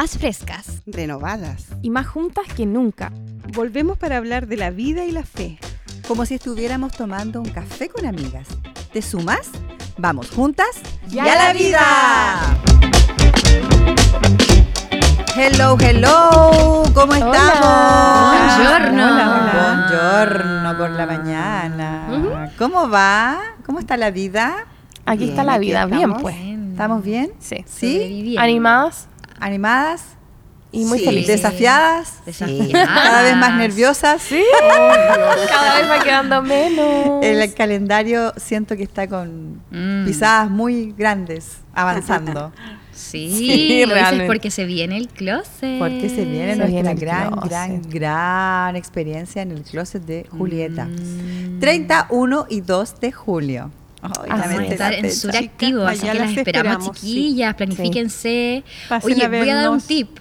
más frescas, renovadas y más juntas que nunca. Volvemos para hablar de la vida y la fe. Como si estuviéramos tomando un café con amigas. ¿Te sumas? Vamos juntas ¡Ya a la vida! Hello, hello, ¿cómo estamos? Buongiorno. Buongiorno por la mañana. ¿Cómo va? ¿Cómo está la vida? Aquí Bien, está la vida, bien pues. ¿Estamos bien? Sí. ¿Sí? Animadas ¿Animadas? y muy Sí. felices. ¿Desafiadas? Desafiadas. ¿Cada vez más nerviosas? Sí. Cada vez va quedando menos. El calendario siento que está con Mm. pisadas muy grandes avanzando. Sí, Sí, lo dices porque se viene el closet. Porque se viene Se nuestra viene gran, closet. gran, gran experiencia en el closet de Julieta. Mm. 31 y 2 de julio. Ay, Ah, la Vamos a estar en sur Chicas, activo, así que las esperamos, esperamos, sí. chiquillas, planifíquense. Pasen Oye, a voy a dar un tip.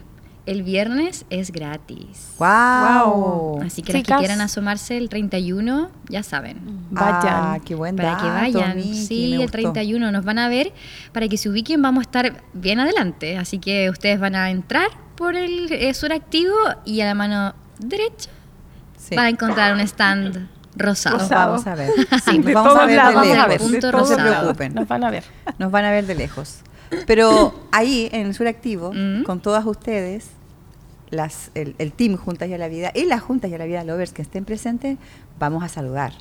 El viernes es gratis. ¡Wow! Así que las que Chicas. quieran asomarse el 31, ya saben. Vayan. Ah, qué buen Para que dato, vayan. Miki, sí, el gustó. 31 nos van a ver. Para que se ubiquen, vamos a estar bien adelante. Así que ustedes van a entrar por el eh, sur activo y a la mano derecha Sí. van a encontrar un stand rosado. Nos vamos a ver. Sí, nos de vamos a ver lados, de vamos a ver. lejos. No se preocupen. Nos van a ver. Nos van a ver de lejos. Pero ahí, en el sur activo, Mm. con todas ustedes, las, el, el team Juntas y a la Vida y las Juntas y a la Vida Lovers que estén presentes, vamos a saludar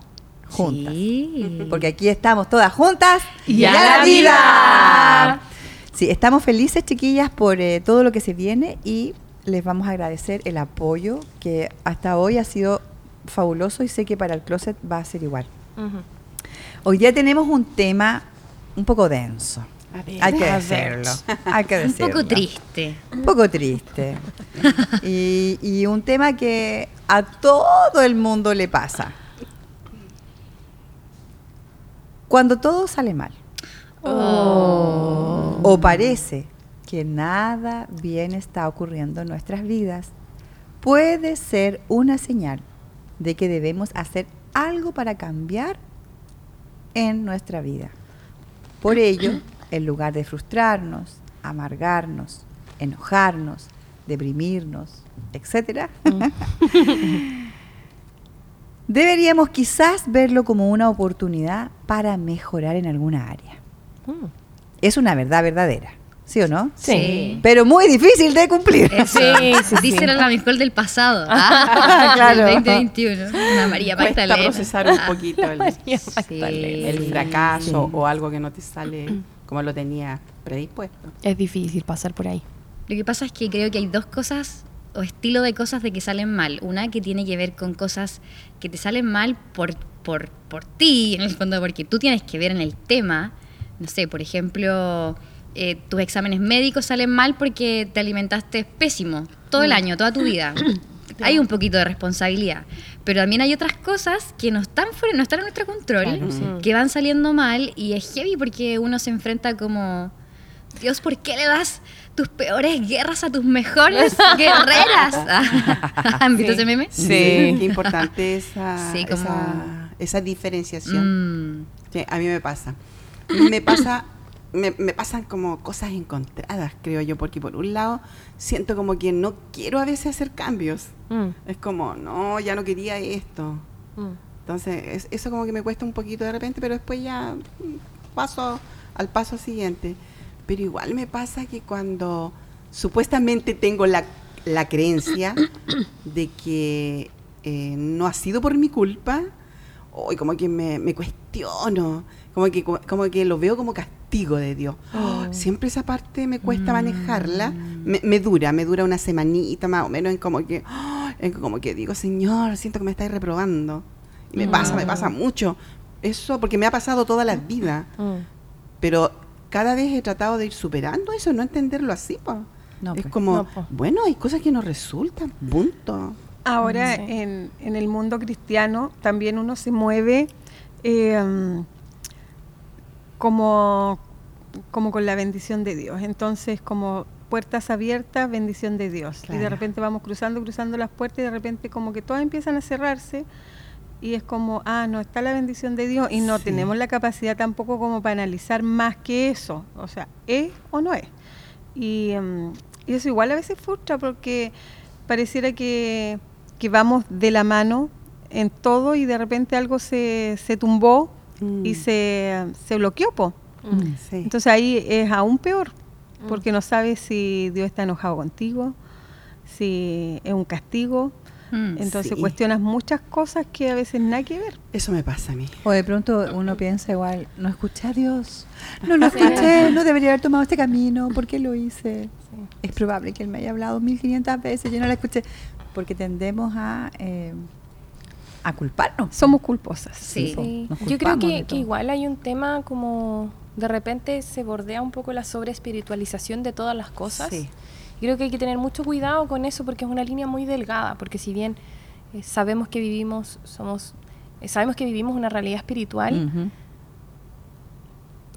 juntas. Sí. Porque aquí estamos todas juntas Y a la vida. Sí, estamos felices, chiquillas, por eh, todo lo que se viene y les vamos a agradecer el apoyo que hasta hoy ha sido fabuloso y sé que para el closet va a ser igual. Hoy día tenemos un tema un poco denso. A ver. Hay que decirlo. Hay que Un decirlo. poco triste. Un poco triste. y, y un tema que a todo el mundo le pasa. Cuando todo sale mal. Oh. O parece que nada bien está ocurriendo en nuestras vidas, puede ser una señal de que debemos hacer algo para cambiar en nuestra vida. Por ello, en lugar de frustrarnos, amargarnos, enojarnos, deprimirnos, etc., deberíamos quizás verlo como una oportunidad para mejorar en alguna área. Mm. Es una verdad verdadera, ¿sí o no? Sí. Pero muy difícil de cumplir. Eso. Sí, sí, a la Nicole del pasado. Ah, Claro. Del 2021. Una María Cuesta Magdalena. procesar un poquito el, fracaso Sí. o algo que no te sale como lo tenía predispuesto. Es difícil pasar por ahí. Lo que pasa es que creo que hay dos cosas o estilo de cosas de que salen mal. Una que tiene que ver con cosas que te salen mal por, por, por ti, en el fondo, porque tú tienes que ver en el tema. No sé, por ejemplo, eh, tus exámenes médicos salen mal porque te alimentaste pésimo todo el año, toda tu vida. Hay un poquito de responsabilidad. Pero también hay otras cosas que no están fuera, no están en nuestro control, Claro, sí. que van saliendo mal y es heavy porque uno se enfrenta como Dios, ¿por qué le das tus peores guerras a tus mejores guerreras? ¿Han visto Sí. ese meme? Sí. Qué importante esa, Sí, como- esa, esa diferenciación. Mm, Sí, a mí me pasa. Me pasa, me, me pasan como cosas encontradas, creo yo, porque por un lado siento como que no quiero a veces hacer cambios. Mm. Es como, no, ya no quería esto. Mm. Entonces, es- eso como que me cuesta un poquito de repente, pero después ya paso al paso siguiente. Pero igual me pasa que cuando supuestamente tengo la, la creencia de que eh, no ha sido por mi culpa, hoy como que me, me cuestiono, como que, como que lo veo como castigo de Dios. Oh, siempre esa parte me cuesta manejarla, me, me dura, me dura una semanita más o menos en como que, oh, en como que digo, Señor, siento que me estáis reprobando. Y me pasa, me pasa mucho. Eso porque me ha pasado toda la vida. Mm. Pero cada vez he tratado de ir superando eso, no entenderlo así. po. No, es pues. como, No, bueno, hay cosas que no resultan, punto. Ahora, Sí. en, en el mundo cristiano, también uno se mueve eh, mm, como, como con la bendición de Dios. Entonces, como puertas abiertas, bendición de Dios. Y de repente vamos cruzando, cruzando las puertas y de repente como que todas empiezan a cerrarse y es como, ah, no está la bendición de Dios y no Sí. tenemos la capacidad tampoco como para analizar más que eso. O sea, ¿es o no es? Y, mm, Y eso igual a veces frustra porque pareciera que, que vamos de la mano en todo y de repente algo se, se tumbó Mm. y se, se bloqueó. Po. Sí. Entonces ahí es aún peor, porque no sabes si Dios está enojado contigo, si es un castigo. Mm. Entonces Sí. cuestionas muchas cosas que a veces nada que ver. Eso me pasa a mí. O de pronto uno piensa igual, no escuché a Dios, no lo escuché, no debería haber tomado este camino, ¿por qué lo hice? Es probable que Él me haya hablado 1500 veces, yo no la escuché, porque tendemos a, eh, a culparnos. Somos culposas. Sí. Sí. nos Yo creo que, que igual hay un tema como de repente se bordea un poco la sobreespiritualización de todas las cosas. Sí. Y Creo que hay que tener mucho cuidado con eso porque es una línea muy delgada, porque si bien eh, sabemos que vivimos, somos, eh, sabemos que vivimos una realidad espiritual,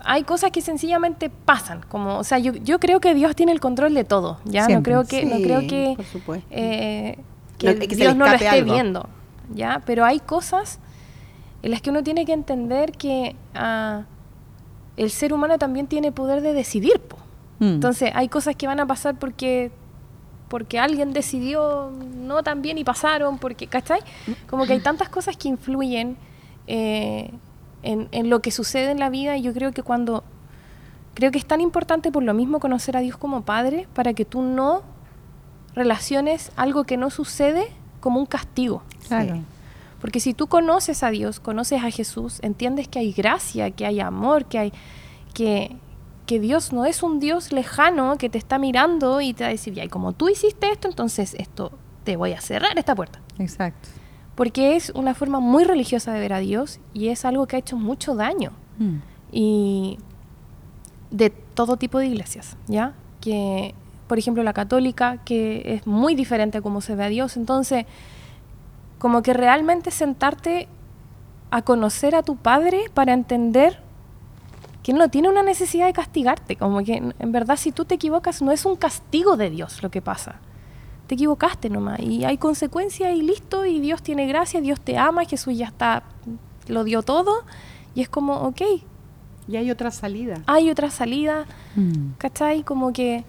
hay cosas que sencillamente pasan, como, o sea, yo, yo creo que Dios tiene el control de todo, ya no creo que, no creo que, eh, que No, que se le Dios no lo esté algo. viendo, ya, pero hay cosas en las que uno tiene que entender que ah, el ser humano también tiene poder de decidir, po. Mm. Entonces hay cosas que van a pasar porque porque alguien decidió no tan bien y pasaron, porque, ¿cachai? Como que hay tantas cosas que influyen eh, en, en lo que sucede en la vida y yo creo que cuando, creo que es tan importante por lo mismo conocer a Dios como Padre para que tú no relaciones algo que no sucede como un castigo. Claro. Sí. Porque si tú conoces a Dios, conoces a Jesús, entiendes que hay gracia, que hay amor, que hay que, que Dios no es un Dios lejano que te está mirando y te va a decir, ya, y como tú hiciste esto, entonces esto te voy a cerrar esta puerta. Exacto. Porque es una forma muy religiosa de ver a Dios y es algo que ha hecho mucho daño Mm. y de todo tipo de iglesias, ¿ya? Que, por ejemplo, la católica, que es muy diferente a cómo se ve a Dios. Entonces, como que realmente sentarte a conocer a tu Padre para entender que no tiene una necesidad de castigarte. Como que, en en verdad, si tú te equivocas, no es un castigo de Dios lo que pasa. Te equivocaste nomás y hay consecuencias y listo, y Dios tiene gracia, Dios te ama, Jesús ya está, lo dio todo, y es como, ok, Y hay otra salida. hay otra salida, Mm. ¿cachai? Como que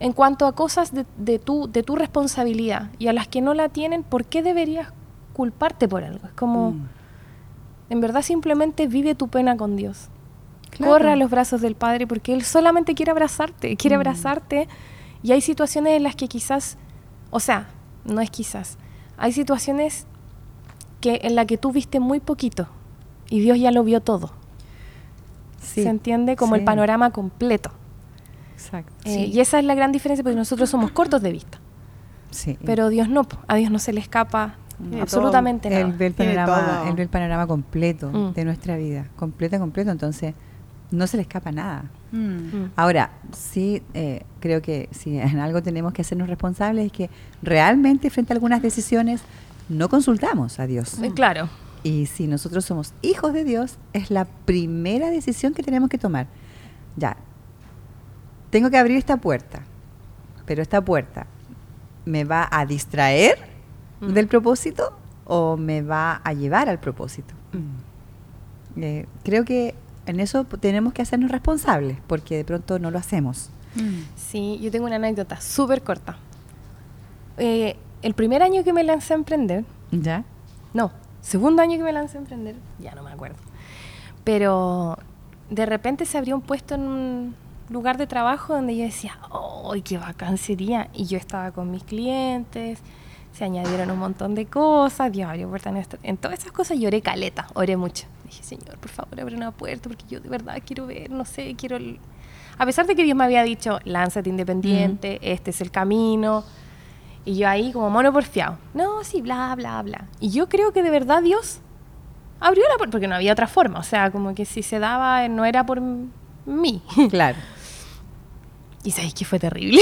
en cuanto a cosas de, de tu, de tu responsabilidad y a las que no la tienen, ¿por qué deberías culparte por algo? Es como, Mm. en verdad simplemente vive tu pena con Dios. Claro. Corre a los brazos del Padre porque Él solamente quiere abrazarte, quiere Mm. abrazarte. Y hay situaciones en las que quizás, o sea, no es quizás, hay situaciones que en las que tú viste muy poquito y Dios ya lo vio todo. Sí. ¿Se entiende? Como el panorama completo. Exacto. Eh, Sí. Y esa es la gran diferencia porque nosotros somos cortos de vista. Sí. Pero Dios no, a Dios no se le escapa Tiene absolutamente él nada. ve el panorama, todo. él ve el panorama completo Mm. de nuestra vida, completo, completo, entonces no se le escapa nada. Mm. Mm. Ahora, sí, eh, creo que si en algo tenemos que hacernos responsables es que realmente frente a algunas decisiones no consultamos a Dios. Eh, Claro. Y si nosotros somos hijos de Dios, es la primera decisión que tenemos que tomar. Ya, tengo que abrir esta puerta, pero esta puerta me va a distraer Mm. del propósito o me va a llevar al propósito. Mm. Eh, creo que en eso tenemos que hacernos responsables, porque de pronto no lo hacemos. Mm. Sí, yo tengo una anécdota súper corta. Eh, el primer año que me lancé a emprender, ¿Ya? no, segundo año que me lancé a emprender, ya no me acuerdo. Pero de repente se abrió un puesto en un lugar de trabajo donde yo decía, ¡ay, qué bacán sería! Y yo estaba con mis clientes, se añadieron un montón de cosas, Dios abrió puertas en, todas esas cosas lloré caleta, oré mucho. Dije, Señor, por favor, abre una puerta porque yo de verdad quiero ver, no sé, quiero... el-". A pesar de que Dios me había dicho, lánzate independiente, este es el camino. Y yo ahí como mono porfiado. No, sí, bla, bla, bla. Y yo creo que de verdad Dios abrió la puerta, porque no había otra forma. O sea, como que si se daba, no era por mí. Claro. Y sabéis que fue terrible.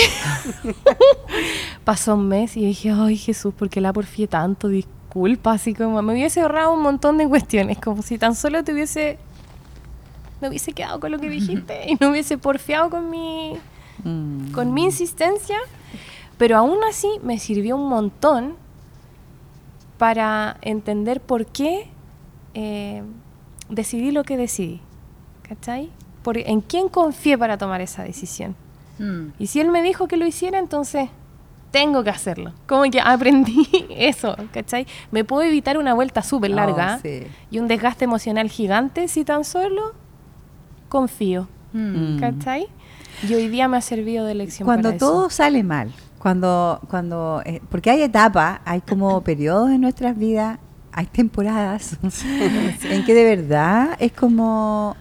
Pasó un mes y dije, ay Jesús, ¿por qué la porfié tanto? Disculpa, así como me hubiese ahorrado un montón de cuestiones, como si tan solo te hubiese, me hubiese quedado con lo que dijiste y no hubiese porfiado con mi, Mm. con mi insistencia, pero aún así me sirvió un montón para entender por qué eh, decidí lo que decidí. ¿Cachai? Por, ¿En quién confié para tomar esa decisión? Mm. Y si él me dijo que lo hiciera, entonces tengo que hacerlo. Como que aprendí eso, ¿cachai? Me puedo evitar una vuelta súper Oh, larga sí. y un desgaste emocional gigante si tan solo confío, Mm. ¿cachai? Y hoy día me ha servido de lección Cuando para eso. todo sale mal, cuando, cuando, eh, porque hay etapas, hay como periodos en nuestras vidas, hay temporadas en que de verdad es como.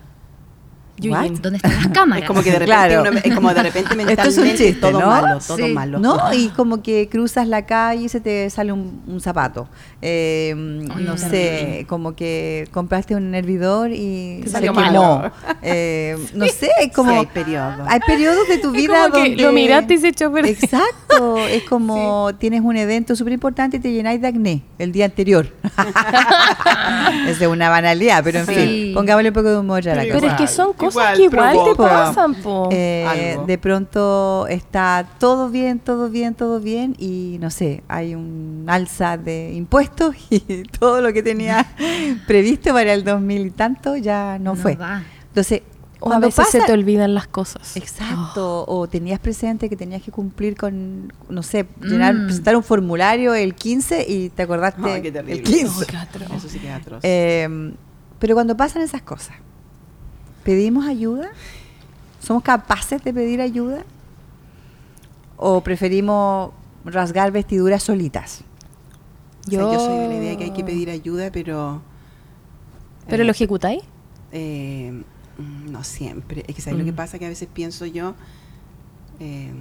¿What? ¿Dónde están las cámaras? Es como que de repente, Claro. uno- es como de repente Esto es un mentalmente chiste, todo ¿no? malo, todo Sí. malo. ¿No? Y como que cruzas la calle y se te sale un, un zapato. Eh, no sé, como que compraste un hervidor y Te se salió quemó. malo. Eh, no sé, es como... Sí, hay periodos. Hay periodos de tu Es vida como que donde... lo miraste y se echó. Exacto, es como tienes un evento súper importante y te llenáis de acné el día anterior. Es una banalidad, pero en Sí. fin, pongámosle un poco de humor a la Pero cosa. es que son Igual, cosas que igual te pasan, po. Eh, de pronto está todo bien, todo bien, todo bien y no sé, hay un alza de impuestos y todo lo que tenía previsto para el 2000 y tanto ya no, No fue. Entonces, o a veces se te olvidan las cosas. Exacto, o tenías presente que tenías que cumplir con, no sé, llenar, Mm. presentar un formulario el 15 y te acordaste Ay, qué el 15. Oh, qué atroz. Eso sí que es atroz. Eh, pero cuando pasan esas cosas, ¿pedimos ayuda? ¿Somos capaces de pedir ayuda? ¿O preferimos rasgar vestiduras solitas? O sea, yo soy de la idea que hay que pedir ayuda, pero... ¿Pero eh, lo ejecutáis? eh, mm, no siempre. Es que ¿sabes lo que Mm. pasa? Que a veces pienso yo, eh,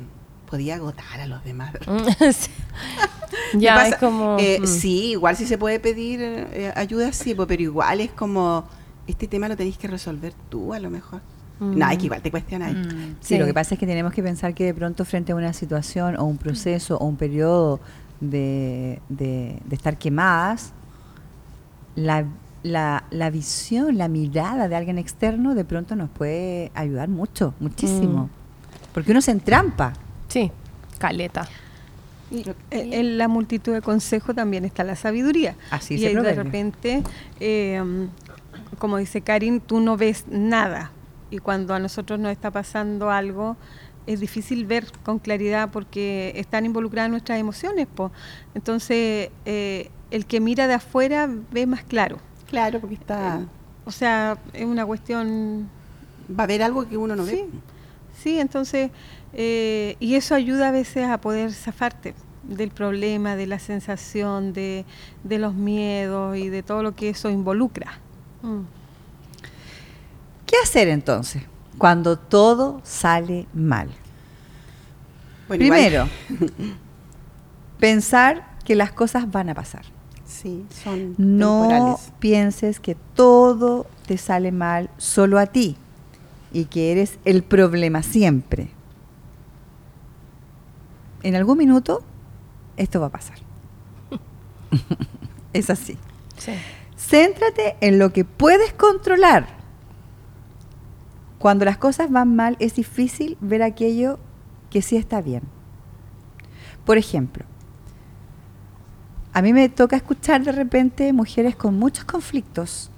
podía agotar a los demás. Sí. Me ya, es como... eh, mm. Sí, igual si se puede pedir ayuda, sí, pero igual es como, este tema lo tenéis que resolver tú a lo mejor. Mm. No, es que igual te cuestionas. Mm. Sí, Sí. lo que pasa es que tenemos que pensar que de pronto frente a una situación o un proceso o un periodo de, de- de estar quemadas, la, la- la visión, la mirada de alguien externo de pronto nos puede ayudar mucho, muchísimo. Mm. Porque uno se entrampa. Sí, caleta. Y, eh, en la multitud de consejos también está la sabiduría. Así y se de repente, eh, como dice Karin, tú no ves nada. Y cuando a nosotros nos está pasando algo, es difícil ver con claridad porque están involucradas nuestras emociones. po. Entonces, eh, el que mira de afuera ve más claro. Claro, porque está, O sea, es una cuestión va a haber algo que uno no ve. Sí, sí, entonces, eh, y eso ayuda a veces a poder zafarte del problema, de la sensación, de, de los miedos y de todo lo que eso involucra. Mm. ¿Qué hacer entonces cuando todo sale mal? Bueno, Primero, pensar que las cosas van a pasar. sí, son No temporales. pienses que todo te sale mal solo a ti y que eres el problema siempre. En algún minuto esto va a pasar. es así. Sí. Céntrate en lo que puedes controlar. Cuando las cosas van mal es difícil ver aquello que sí está bien. Por ejemplo, a mí me toca escuchar de repente mujeres con muchos conflictos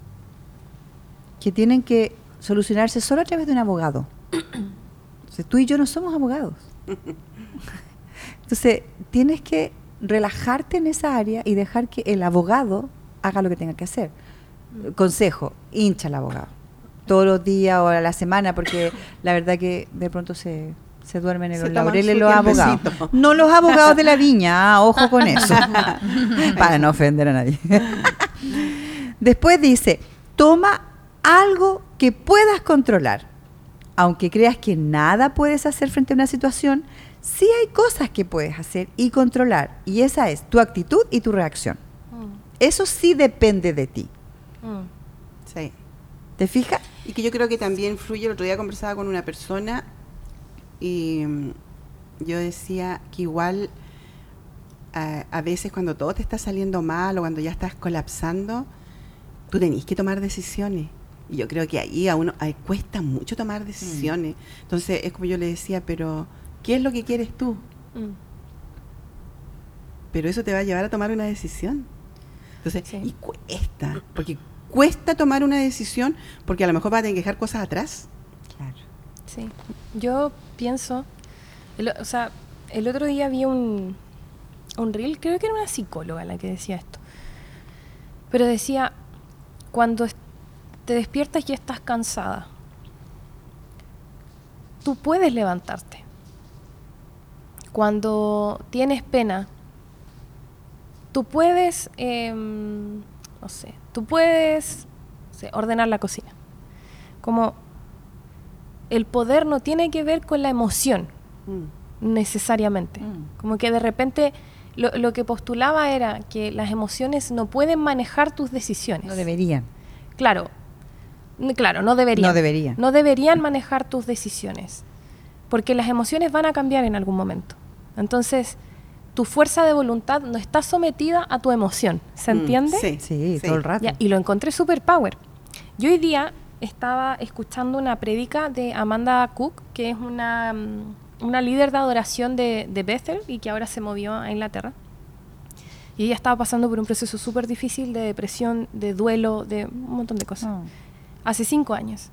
que tienen que solucionarse solo a través de un abogado. Entonces, tú y yo no somos abogados. Entonces, tienes que relajarte en esa área y dejar que el abogado haga lo que tenga que hacer. Consejo, hincha al abogado. Todos los días o a la semana, porque la verdad que de pronto se, se duermen en Se los laureles los abogados. No los abogados de la viña, ah, ojo con eso. Para no ofender a nadie. Después dice, toma algo que puedas controlar. Aunque creas que nada puedes hacer frente a una situación, sí hay cosas que puedes hacer y controlar. Y esa es tu actitud y tu reacción. Eso sí depende de ti. Mm. Sí. ¿Te fijas? Y que yo creo que también fluye. El otro día conversaba con una persona y mm, yo decía que igual a, a veces cuando todo te está saliendo mal o cuando ya estás colapsando, tú tenés que tomar decisiones. Y yo creo que ahí a uno ahí cuesta mucho tomar decisiones. Entonces es como yo le decía, pero ¿qué es lo que quieres tú? Mm. Pero eso te va a llevar a tomar una decisión. Entonces, Sí. y cuesta, porque cuesta tomar una decisión porque a lo mejor vas a tener que dejar cosas atrás. Claro. Sí. Yo pienso El, o sea, el otro día vi un, un reel, creo que era una psicóloga la que decía esto. Pero decía, cuando te despiertas y estás cansada, tú puedes levantarte. Cuando tienes pena, tú puedes, em, no sé, tú puedes no sé, ordenar la cocina. Como el poder no tiene que ver con la emoción Mm. necesariamente. Mm. Como que de repente lo, lo que postulaba era que las emociones no pueden manejar tus decisiones. No deberían. Claro, claro, no deberían. No deberían. No deberían manejar tus decisiones. Porque las emociones van a cambiar en algún momento. Entonces, tu fuerza de voluntad no está sometida a tu emoción. ¿Se Mm, entiende? Sí, Sí, todo el rato. Ya, y lo encontré super power. Yo hoy día estaba escuchando una prédica de Amanda Cook, que es una, mm, una líder de adoración de, de Bethel y que ahora se movió a Inglaterra. Y ella estaba pasando por un proceso súper difícil de depresión, de duelo, de un montón de cosas. Oh. Hace cinco años.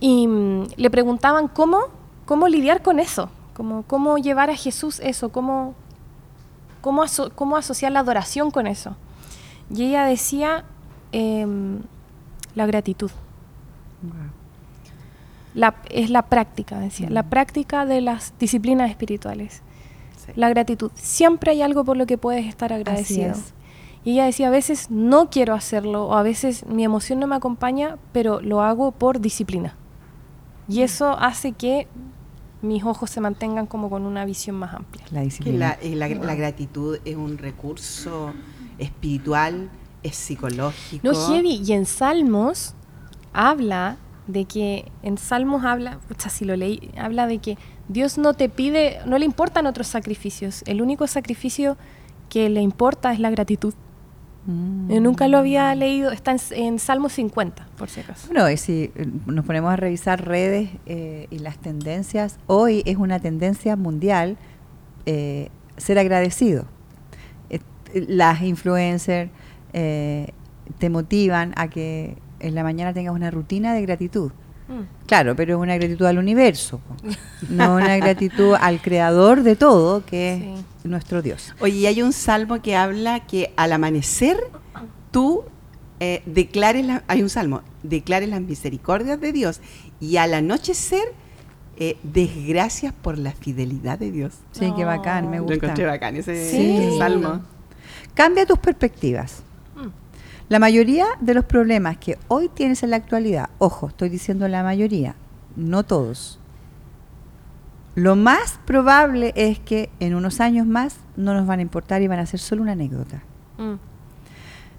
Y mm, le preguntaban cómo, cómo lidiar con eso, cómo, cómo llevar a Jesús eso, cómo, cómo, aso- cómo asociar la adoración con eso. Y ella decía em, la gratitud. Wow. La- es la práctica, decía, la Mm. práctica de las disciplinas espirituales. sí. La gratitud. Siempre hay algo por lo que puedes estar agradecido. es. Y ella decía, a veces no quiero hacerlo, o a veces mi emoción no me acompaña, pero lo hago por disciplina. Y Mm. eso hace que mis ojos se mantengan como con una visión más amplia. La disciplina. la, eh, la- la gratitud es un recurso espiritual, es psicológico. No, heavy. Y en Salmos habla de que, en Salmos habla, pucha, si lo leí, habla de que Dios no te pide, no le importan otros sacrificios. El único sacrificio que le importa es la gratitud. Mm. Yo nunca lo había leído, está en, en Salmos 50, por si acaso. Bueno, y si eh, nos ponemos a revisar redes eh, y las tendencias, hoy es una tendencia mundial eh, ser agradecido. Eh, las influencers eh, te motivan a que en la mañana tengas una rutina de gratitud. Mm. Claro, pero es una gratitud al universo, no una gratitud al creador de todo, que es nuestro Dios. Oye, y hay un salmo que habla que al amanecer tú eh, declares, la- hay un salmo, declares las misericordias de Dios y al anochecer eh, des gracias por la fidelidad de Dios. Sí, qué bacán, me Lo Lo gusta. encontré bacán ese, Sí. ese salmo. Cambia tus perspectivas. La mayoría de los problemas que hoy tienes en la actualidad, ojo, estoy diciendo la mayoría, no todos. Lo más probable es que en unos años más no nos van a importar y van a ser solo una anécdota. Mm.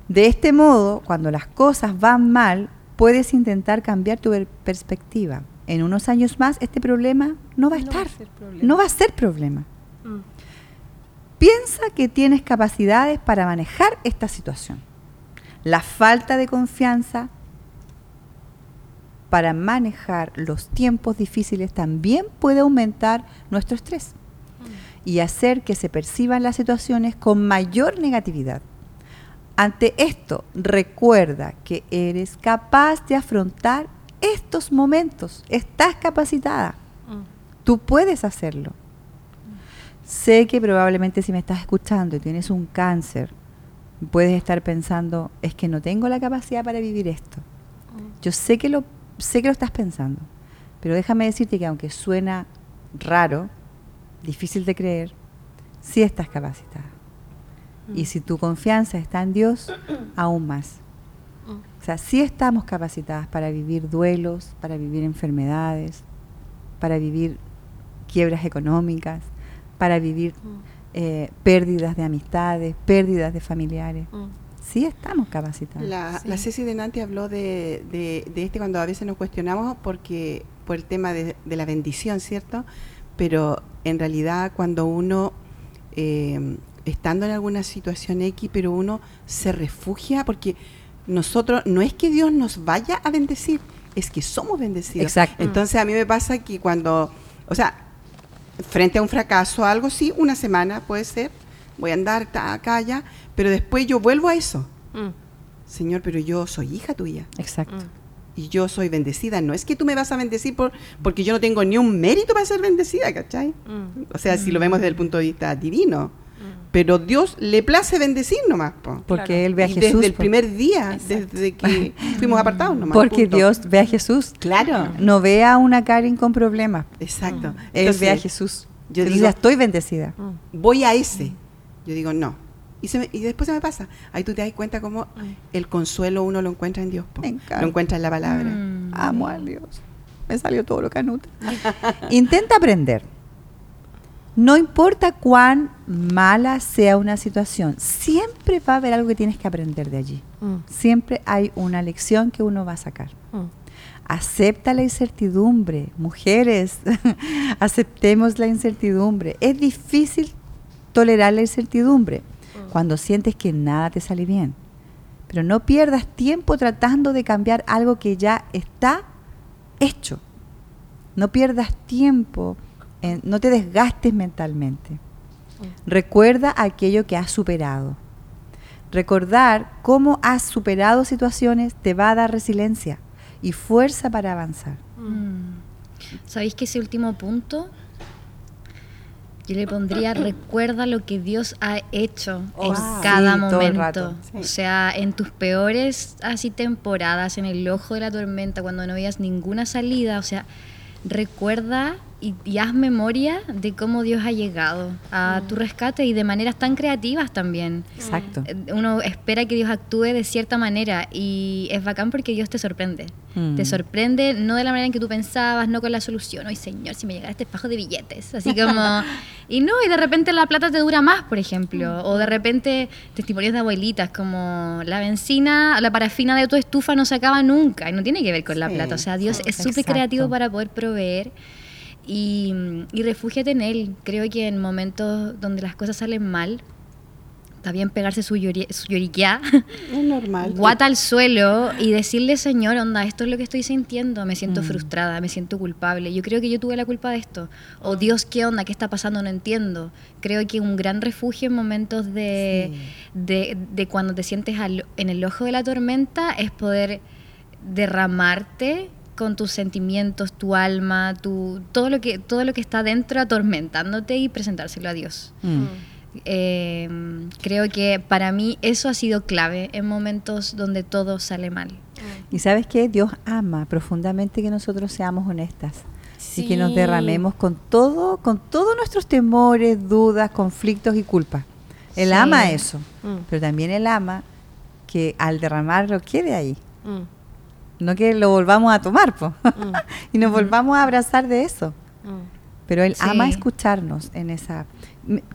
De este modo, cuando las cosas van mal, puedes intentar cambiar tu per- perspectiva. En unos años más este problema no va a No va a estar, ser problema. no va a ser problema. Mm. Piensa que tienes capacidades para manejar esta situación. La falta de confianza para manejar los tiempos difíciles también puede aumentar nuestro estrés y hacer que se perciban las situaciones con mayor negatividad. Ante esto, recuerda que eres capaz de afrontar estos momentos. Estás capacitada. Mm. Tú puedes hacerlo. Sé que probablemente si me estás escuchando y tienes un cáncer, puedes estar pensando, es que no tengo la capacidad para vivir esto. Yo sé que lo, sé que lo estás pensando, pero déjame decirte que aunque suena raro, difícil de creer, sí estás capacitada. Y si tu confianza está en Dios, aún más. O sea, sí estamos capacitadas para vivir duelos, para vivir enfermedades, para vivir quiebras económicas, para vivir eh, pérdidas de amistades, pérdidas de familiares. Mm. Sí estamos capacitadas. La, Sí. la Ceci de Nanti habló de, de- de este cuando a veces nos cuestionamos porque por el tema de, de la bendición, ¿cierto? Pero en realidad cuando uno, eh, estando en alguna situación X, pero uno se refugia porque nosotros, no es que Dios nos vaya a bendecir, es que somos bendecidos. Exacto. Entonces a mí me pasa que cuando, o sea, frente a un fracaso, algo sí, una semana puede ser, voy a andar acá, allá, pero después yo vuelvo a eso. Mm. Señor, pero yo soy hija tuya. Exacto. Mm. y yo soy bendecida. No es que tú me vas a bendecir por, porque yo no tengo ni un mérito para ser bendecida, ¿cachai? Mm. O sea, si lo vemos desde el punto de vista divino. Pero Dios le place bendecir nomás. po. Porque Claro. Él ve a Y Jesús. desde el primer día, desde que fuimos apartados nomás. Porque punto. Dios ve a Jesús. Claro. No ve a una Karen con problemas. Exacto. Él Entonces, ve a Jesús. yo digo- dice, estoy bendecida. Mm. voy a ese. Yo digo, no. Y, se me- y después se me pasa. Ahí tú te das cuenta cómo el consuelo uno lo encuentra en Dios. po. Lo encuentra en la palabra. Mm. Amo a Dios. Me salió todo lo canuta. Intenta aprender. No importa cuán mala sea una situación, siempre va a haber algo que tienes que aprender de allí. Mm. Siempre hay una lección que uno va a sacar. Mm. Acepta la incertidumbre. Mujeres, aceptemos la incertidumbre. Es difícil tolerar la incertidumbre cuando sientes que nada te sale bien. Pero no pierdas tiempo tratando de cambiar algo que ya está hecho. No pierdas tiempo, en- no te desgastes mentalmente. Recuerda aquello que has superado. Recordar cómo has superado situaciones te va a dar resiliencia y fuerza para avanzar. Mm. ¿Sabéis que ese último punto? Yo le pondría, recuerda lo que Dios ha hecho Oh, en sí, cada momento. rato. Sí. O sea, en tus peores así temporadas, en el ojo de la tormenta, cuando no veías ninguna salida, o sea, recuerda y, y haz memoria de cómo Dios ha llegado a tu rescate y de maneras tan creativas también. Exacto. Eh, Uno espera que Dios actúe de cierta manera y es bacán porque Dios te sorprende. Mm. Te sorprende no de la manera en que tú pensabas, no con la solución. Ay, Señor, si me llegara este fajo de billetes. Así como. y no, y de repente la plata te dura más, por ejemplo. O de repente testimonios de abuelitas, como la benzina, la parafina de tu estufa no se acaba nunca. Y no tiene que ver con la Sí, plata. O sea, Dios sí. es súper creativo para poder proveer. Y, y refúgiate en Él. Creo que en momentos donde las cosas salen mal, está bien pegarse su, llori- su lloriqueá, Es normal. guata al suelo y decirle, Señor, onda, esto es lo que estoy sintiendo, me siento Mm. frustrada, me siento culpable, yo creo que yo tuve la culpa de esto. O Dios, ¿qué onda? ¿Qué está pasando? No entiendo. Creo que un gran refugio en momentos de, de, de cuando te sientes al- en el ojo de la tormenta es poder derramarte con tus sentimientos, tu alma, tu, todo, lo que, todo lo que está dentro atormentándote y presentárselo a Dios. Mm. Eh, creo que para mí eso ha sido clave en momentos donde todo sale mal. Y sabes que Dios ama profundamente que nosotros seamos honestas y que nos Sí. derramemos con todo, con todos nuestros temores, dudas, conflictos y culpas. Él Sí. ama eso, Mm. pero también él ama que al derramarlo quede ahí, Mm. No que lo volvamos a tomar, po. Mm. y nos volvamos a abrazar de eso. Mm. Pero él Sí. ama escucharnos en esa.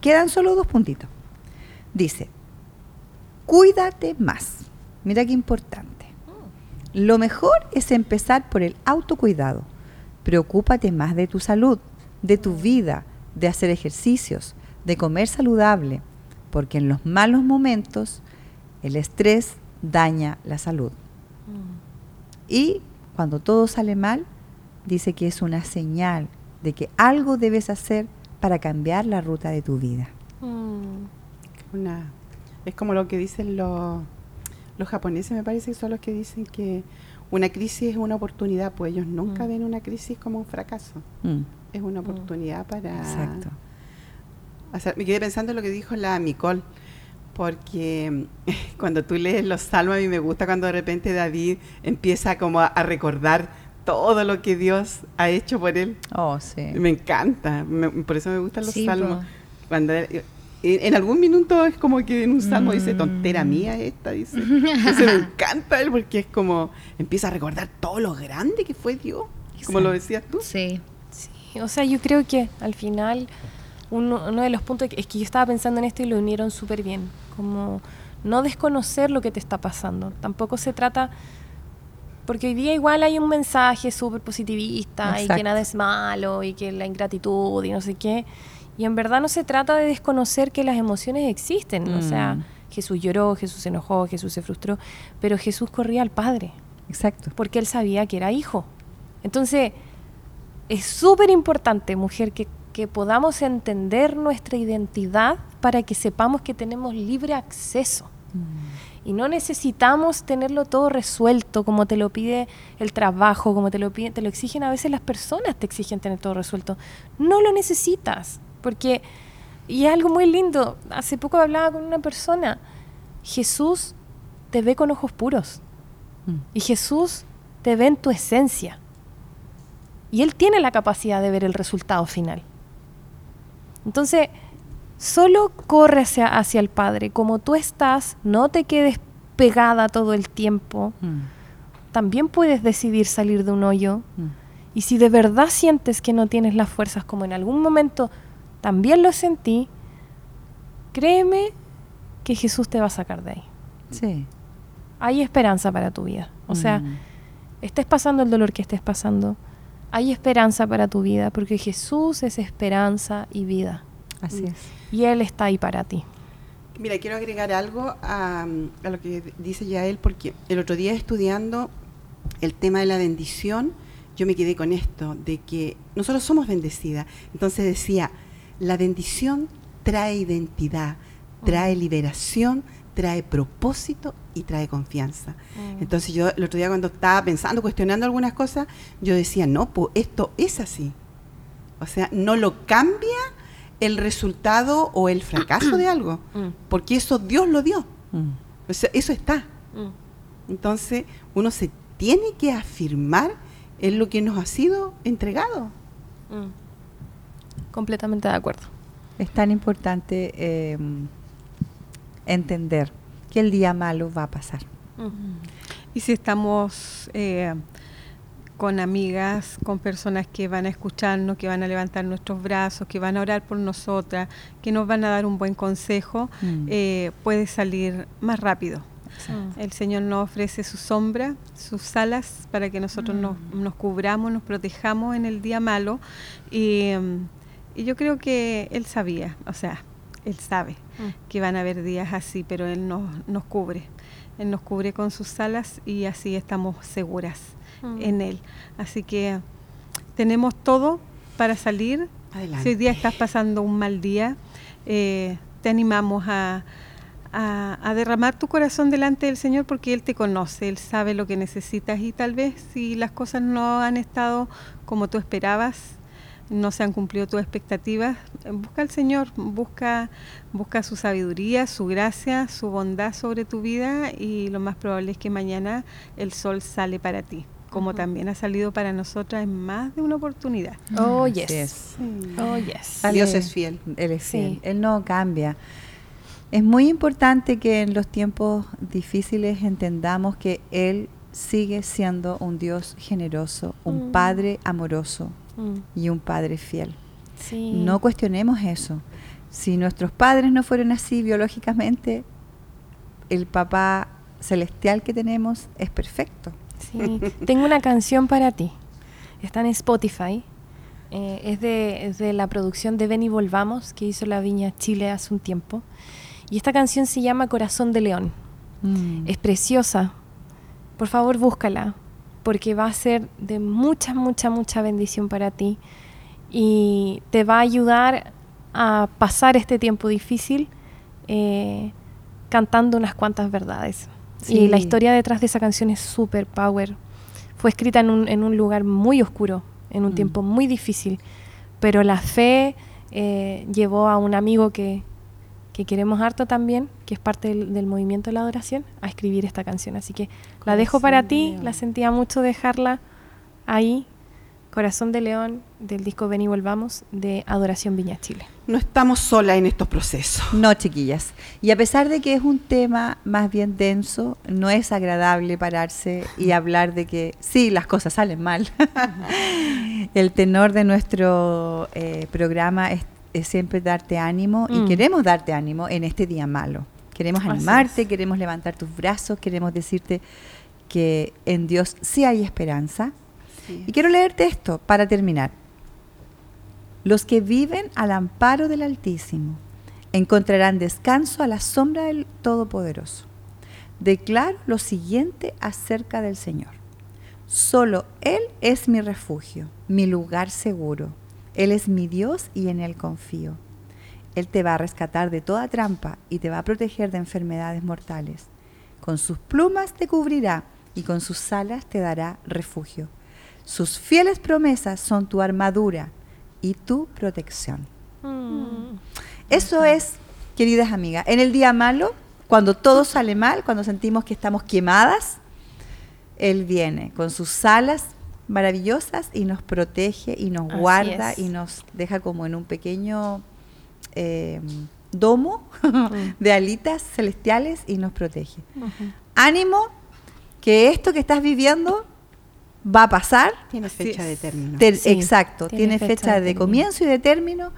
Quedan solo dos puntitos. Dice, cuídate más. Mira qué importante. Lo mejor es empezar por el autocuidado. Preocúpate más de tu salud, de tu vida, de hacer ejercicios, de comer saludable, porque en los malos momentos el estrés daña la salud. Mm. Y cuando todo sale mal, dice que es una señal de que algo debes hacer para cambiar la ruta de tu vida. Mm. Una, es como lo que dicen los, los japoneses, me parece que son los que dicen que una crisis es una oportunidad, pues ellos nunca Mm. ven una crisis como un fracaso. Mm, Es una oportunidad para... Exacto. hacer- me quedé pensando en lo que dijo la Micole, porque cuando tú lees los salmos, a mí me gusta cuando de repente David empieza como a, a recordar todo lo que Dios ha hecho por él. Oh, sí. Me encanta, me- por eso me gustan los Sí, salmos. Cuando él- en, en algún minuto es como que en un salmo dice, Mm. tontera mía esta, dice. Entonces me encanta él porque es como, empieza a recordar todo lo grande que fue Dios, como lo decías tú. Sí. Sí, o sea, yo creo que al final uno, uno de los puntos es que yo estaba pensando en esto y lo unieron súper bien, como no desconocer lo que te está pasando. Tampoco se trata, porque hoy día igual hay un mensaje súper positivista y Exacto. que nada es malo y que la ingratitud y no sé qué. Y en verdad no se trata de desconocer que las emociones existen. O sea, Mm. Jesús lloró, Jesús se enojó, Jesús se frustró, pero Jesús corría al Padre Exacto. porque él sabía que era hijo. Entonces, es súper importante, mujer, que, que podamos entender nuestra identidad para que sepamos que tenemos libre acceso. Y no necesitamos tenerlo todo resuelto como te lo pide el trabajo, como te lo pide, te lo exigen a veces las personas, te exigen tener todo resuelto. No lo necesitas, porque y es algo muy lindo. Hace poco hablaba con una persona. Jesús te ve con ojos puros. Mm. Y Jesús te ve en tu esencia. Y Él tiene la capacidad de ver el resultado final. Entonces, solo corre hacia, hacia el Padre. Como tú estás, no te quedes pegada todo el tiempo. Mm. También puedes decidir salir de un hoyo. Mm. Y si de verdad sientes que no tienes las fuerzas, como en algún momento también lo sentí, créeme que Jesús te va a sacar de ahí. Sí. Hay esperanza para tu vida. O sea, Mm. estés pasando el dolor que estés pasando, hay esperanza para tu vida, porque Jesús es esperanza y vida. Así es. Y Él está ahí para ti. Mira, quiero agregar algo a, a lo que dice Yael, porque el otro día estudiando el tema de la bendición, yo me quedé con esto, de que nosotros somos bendecidas. Entonces decía, la bendición trae identidad, trae liberación, trae propósito y trae confianza. Entonces yo el otro día cuando estaba pensando, cuestionando algunas cosas, yo decía, no, pues esto es así. O sea, no lo cambia el resultado o el fracaso de algo, Mm. porque eso Dios lo dio. Mm. O sea, eso está. Mm. Entonces uno se tiene que afirmar en lo que nos ha sido entregado. Mm. Completamente de acuerdo. Es tan importante eh, entender que el día malo va a pasar. Y si estamos eh, con amigas, con personas que van a escucharnos, que van a levantar nuestros brazos, que van a orar por nosotras, que nos van a dar un buen consejo, Mm. eh, puede salir más rápido. Mm. El Señor nos ofrece su sombra, sus alas, para que nosotros nos, nos cubramos, nos protejamos en el día malo. Y, mm, y yo creo que Él sabía, o sea, Él sabe Mm. que van a haber días así, pero Él nos, nos cubre. Él nos cubre con sus alas y así estamos seguras Mm. en Él. Así que tenemos todo para salir. Adelante. Si hoy día estás pasando un mal día, eh, te animamos a, a- a derramar tu corazón delante del Señor porque Él te conoce, Él sabe lo que necesitas y tal vez si las cosas no han estado como tú esperabas, no se han cumplido tus expectativas, busca al Señor, busca, busca su sabiduría, su gracia, su bondad sobre tu vida y lo más probable es que mañana el sol sale para ti, como también ha salido para nosotras en más de una oportunidad. Oh, yes. es. Oh, yes. Dios es fiel. Él es Sí. fiel. Él no cambia. Es muy importante que en los tiempos difíciles entendamos que Él sigue siendo un Dios generoso, un Mm. Padre amoroso Mm. y un Padre fiel. Sí. No cuestionemos eso. Si nuestros padres no fueron así biológicamente, el papá celestial que tenemos es perfecto. Sí, tengo una canción para ti. Está en Spotify. Eh, es, de, es de la producción de Ven y Volvamos, que hizo la Viña Chile hace un tiempo. Y esta canción se llama Corazón de León. Es preciosa. Por favor, búscala, porque va a ser de mucha, mucha, mucha bendición para ti. Y te va a ayudar a pasar este tiempo difícil eh, cantando unas cuantas verdades. Y la historia detrás de esa canción es super power. Fue escrita en un, en un lugar muy oscuro, en un Mm. tiempo muy difícil. Pero la fe eh, llevó a un amigo que, que queremos harto también, que es parte del, del movimiento de la adoración, a escribir esta canción. Así que la dejo para de ti, León. la sentía mucho dejarla ahí. Corazón de León, del disco Ven y Volvamos, de Adoración Viña Chile. No estamos solas en estos procesos. No, chiquillas. Y a pesar de que es un tema más bien denso, no es agradable pararse y hablar de que sí, las cosas salen mal. El tenor de nuestro eh, programa es, es siempre darte ánimo y Mm. queremos darte ánimo en este día malo. Queremos animarte, queremos levantar tus brazos, queremos decirte que en Dios sí hay esperanza. Y quiero leerte esto para terminar. Los que viven al amparo del Altísimo encontrarán descanso a la sombra del Todopoderoso. Declaro lo siguiente acerca del Señor. Solo Él es mi refugio, mi lugar seguro. Él es mi Dios y en Él confío. Él te va a rescatar de toda trampa y te va a proteger de enfermedades mortales. Con sus plumas te cubrirá y con sus alas te dará refugio. Sus fieles promesas son tu armadura y tu protección. Mm. Eso es, queridas amigas, en el día malo, cuando todo sale mal, cuando sentimos que estamos quemadas, Él viene con sus alas maravillosas y nos protege y nos Así guarda es. y nos deja como en un pequeño eh, domo de alitas celestiales y nos protege. Ánimo, que esto que estás viviendo va a pasar. Tiene fecha de término. Ter- Sí, exacto, tiene tiene, fecha, de, comienzo y de término.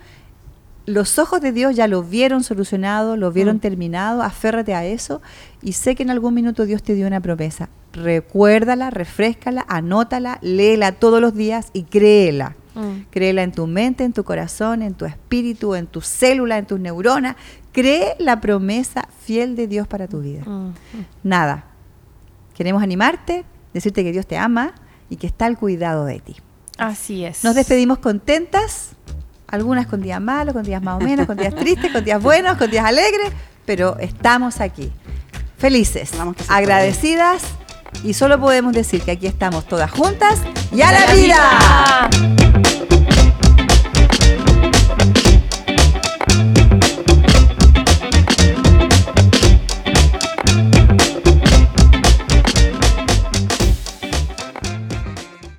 Los ojos de Dios ya lo vieron solucionado, lo vieron Mm. terminado, aférrate a eso y sé que en algún minuto Dios te dio una promesa. Recuérdala, refrescala, anótala, léela todos los días y créela. Mm. Créela en tu mente, en tu corazón, en tu espíritu, en tus células, en tus neuronas. Cree la promesa fiel de Dios para tu vida. Mm. Nada. Queremos animarte, decirte que Dios te ama y que está al cuidado de ti. Así es. Nos despedimos contentas, algunas con días malos, con días más o menos, con días tristes, con días buenos, con días alegres, pero estamos aquí, felices, agradecidas y solo podemos decir que aquí estamos todas juntas y a la ¡La vida. vida!